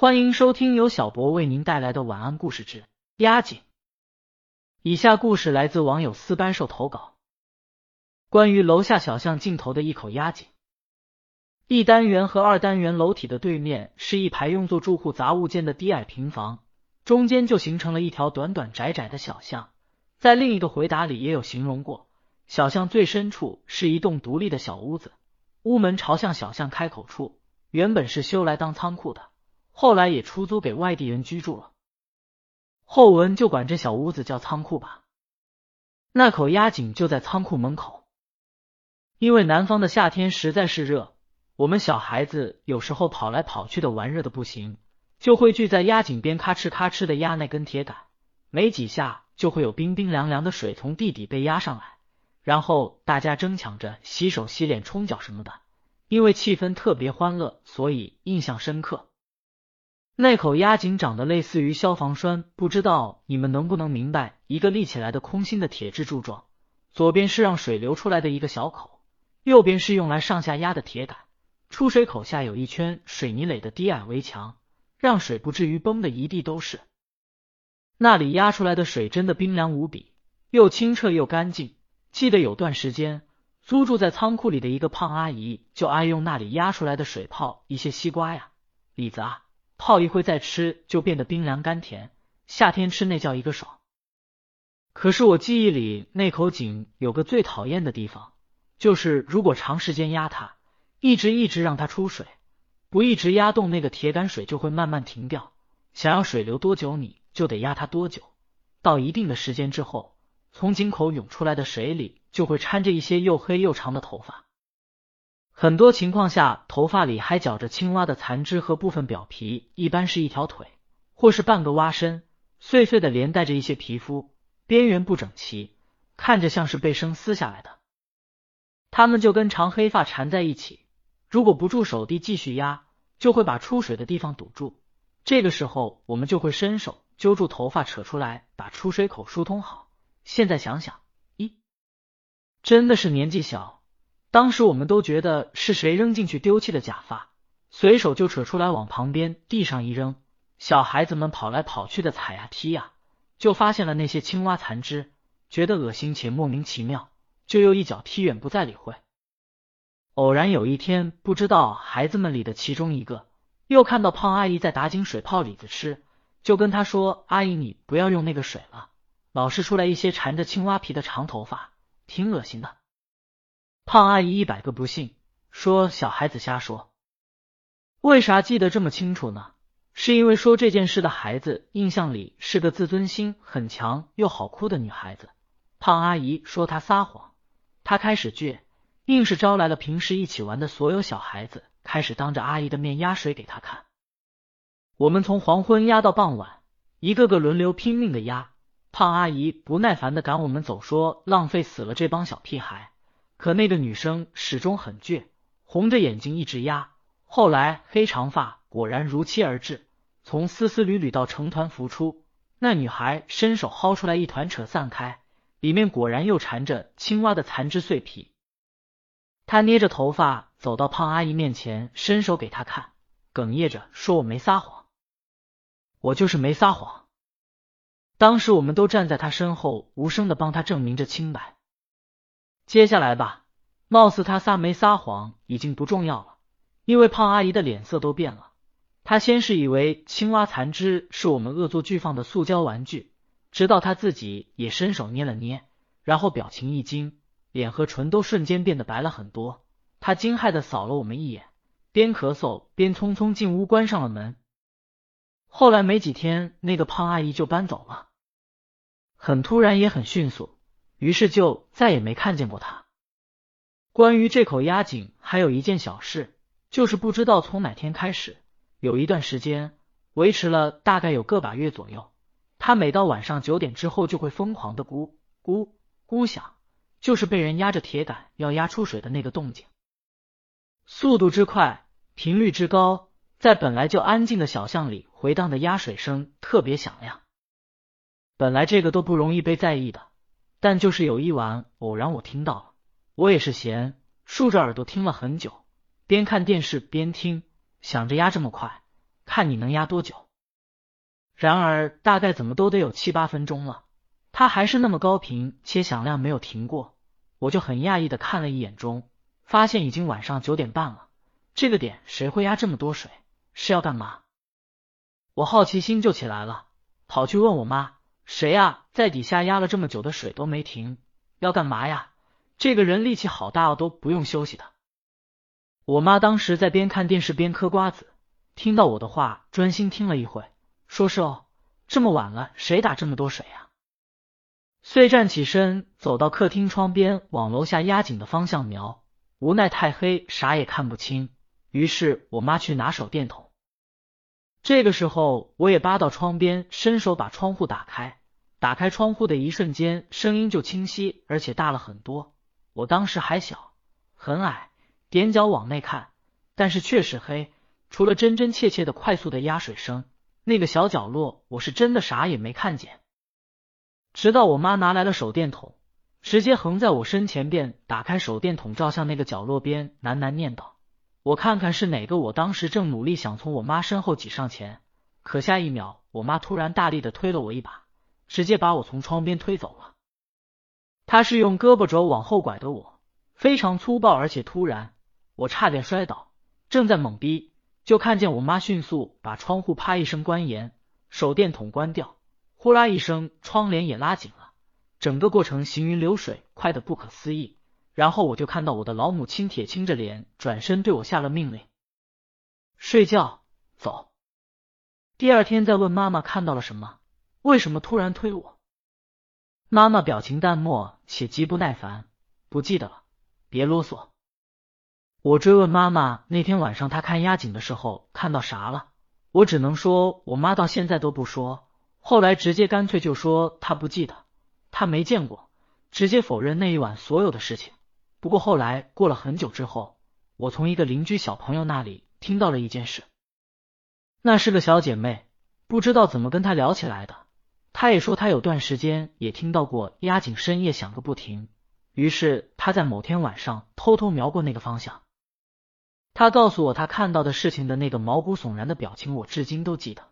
欢迎收听由小博为您带来的晚安故事之压井。以下故事来自网友四班兽投稿，关于楼下小巷尽头的一口压井。一单元和二单元楼体的对面是一排用作住户杂物间的低矮平房，中间就形成了一条短短窄窄的小巷。在另一个回答里也有形容过，小巷最深处是一栋独立的小屋子，屋门朝向小巷开口处，原本是修来当仓库的。后来也出租给外地人居住了。后文就管这小屋子叫仓库吧。那口压井就在仓库门口。因为南方的夏天实在是热，我们小孩子有时候跑来跑去的玩热的不行，就会聚在压井边咔哧咔哧的压那根铁杆，没几下就会有冰冰凉凉的水从地底被压上来，然后大家争抢着洗手、洗脸、冲脚什么的。因为气氛特别欢乐，所以印象深刻。那口压井长得类似于消防栓，不知道你们能不能明白？一个立起来的空心的铁质柱状，左边是让水流出来的一个小口，右边是用来上下压的铁杆。出水口下有一圈水泥垒的低矮围墙，让水不至于崩的一地都是。那里压出来的水真的冰凉无比，又清澈又干净。记得有段时间，租住在仓库里的一个胖阿姨就爱用那里压出来的水泡一些西瓜呀、李子啊。泡一会再吃就变得冰凉甘甜，夏天吃那叫一个爽。可是我记忆里那口井有个最讨厌的地方，就是如果长时间压它，一直一直让它出水，不一直压动那个铁杆，水就会慢慢停掉。想要水流多久，你就得压它多久。到一定的时间之后，从井口涌出来的水里就会掺着一些又黑又长的头发。很多情况下，头发里还绞着青蛙的残肢和部分表皮，一般是一条腿或是半个蛙身，碎碎的连带着一些皮肤，边缘不整齐，看着像是被生撕下来的。它们就跟长黑发缠在一起，如果不住手地继续压，就会把出水的地方堵住。这个时候，我们就会伸手揪住头发扯出来，把出水口疏通好。现在想想，咦，真的是年纪小。当时我们都觉得是谁扔进去丢弃的假发，随手就扯出来往旁边地上一扔。小孩子们跑来跑去的踩呀踢呀，就发现了那些青蛙残肢，觉得恶心且莫名其妙，就又一脚踢远，不再理会。偶然有一天，不知道孩子们里的其中一个又看到胖阿姨在打井水泡李子吃，就跟他说：“阿姨，你不要用那个水了，老是出来一些缠着青蛙皮的长头发，挺恶心的。”胖阿姨一百个不信，说小孩子瞎说。为啥记得这么清楚呢？是因为说这件事的孩子印象里是个自尊心很强又好哭的女孩子。胖阿姨说她撒谎，她开始倔，硬是招来了平时一起玩的所有小孩子，开始当着阿姨的面压水给她看。我们从黄昏压到傍晚，一个个轮流拼命的压。胖阿姨不耐烦的赶我们走，说浪费死了这帮小屁孩。可那个女生始终很倔，红着眼睛一直压。后来黑长发果然如期而至，从丝丝缕缕到成团浮出。那女孩伸手薅出来一团，扯散开，里面果然又缠着青蛙的残肢碎皮。她捏着头发走到胖阿姨面前，伸手给她看，哽咽着说：“我没撒谎，我就是没撒谎。”当时我们都站在她身后，无声的帮她证明着清白。接下来吧，貌似他撒没撒谎已经不重要了，因为胖阿姨的脸色都变了。她先是以为青蛙残肢是我们恶作剧放的塑胶玩具，直到她自己也伸手捏了捏，然后表情一惊，脸和唇都瞬间变得白了很多。她惊骇的扫了我们一眼，边咳嗽边匆匆进屋关上了门。后来没几天，那个胖阿姨就搬走了，很突然也很迅速。于是就再也没看见过他。关于这口压井，还有一件小事，就是不知道从哪天开始，有一段时间，维持了大概有个把月左右，他每到晚上九点之后就会疯狂的咕咕咕响，就是被人压着铁杆要压出水的那个动静，速度之快，频率之高，在本来就安静的小巷里回荡的压水声特别响亮。本来这个都不容易被在意的。但就是有一晚，偶然我听到了，我也是闲，竖着耳朵听了很久，边看电视边听，想着压这么快，看你能压多久。然而大概怎么都得有七八分钟了，它还是那么高频且响亮，没有停过。我就很讶异的看了一眼钟，发现已经晚上九点半了。这个点谁会压这么多水？是要干嘛？我好奇心就起来了，跑去问我妈：“谁呀，在底下压了这么久的水都没停？要干嘛呀？这个人力气好大哦，都不用休息的。”我妈当时在边看电视边嗑瓜子，听到我的话，专心听了一会，说是哦，这么晚了，谁打这么多水呀？遂站起身，走到客厅窗边，往楼下压井的方向瞄。无奈太黑，啥也看不清。于是我妈去拿手电筒。这个时候，我也扒到窗边，伸手把窗户打开。打开窗户的一瞬间，声音就清晰，而且大了很多。我当时还小，很矮，踮脚往内看，但是确实黑，除了真真切切的快速的压水声，那个小角落，我是真的啥也没看见。直到我妈拿来了手电筒，直接横在我身前，便打开手电筒照向那个角落边，喃喃念道：“我看看是哪个。”我当时正努力想从我妈身后挤上前，可下一秒，我妈突然大力的推了我一把，直接把我从窗边推走了。她是用胳膊肘往后拐的我，非常粗暴而且突然，我差点摔倒。正在懵逼，就看见我妈迅速把窗户啪一声关严，手电筒关掉。呼啦一声，窗帘也拉紧了，整个过程行云流水，快的不可思议。然后我就看到我的老母亲铁青着脸，转身对我下了命令：睡觉，走。第二天再问妈妈看到了什么，为什么突然推我？妈妈表情淡漠且极不耐烦，不记得了，别啰嗦。我追问妈妈那天晚上她看压井的时候看到啥了，我只能说我妈到现在都不说。后来直接干脆就说她不记得，她没见过，直接否认那一晚所有的事情。不过后来过了很久之后，我从一个邻居小朋友那里听到了一件事，那是个小姐妹，不知道怎么跟她聊起来的。他也说他有段时间也听到过压井深夜响个不停，于是他在某天晚上偷偷瞄过那个方向。他告诉我他看到的事情的那个毛骨悚然的表情，我至今都记得。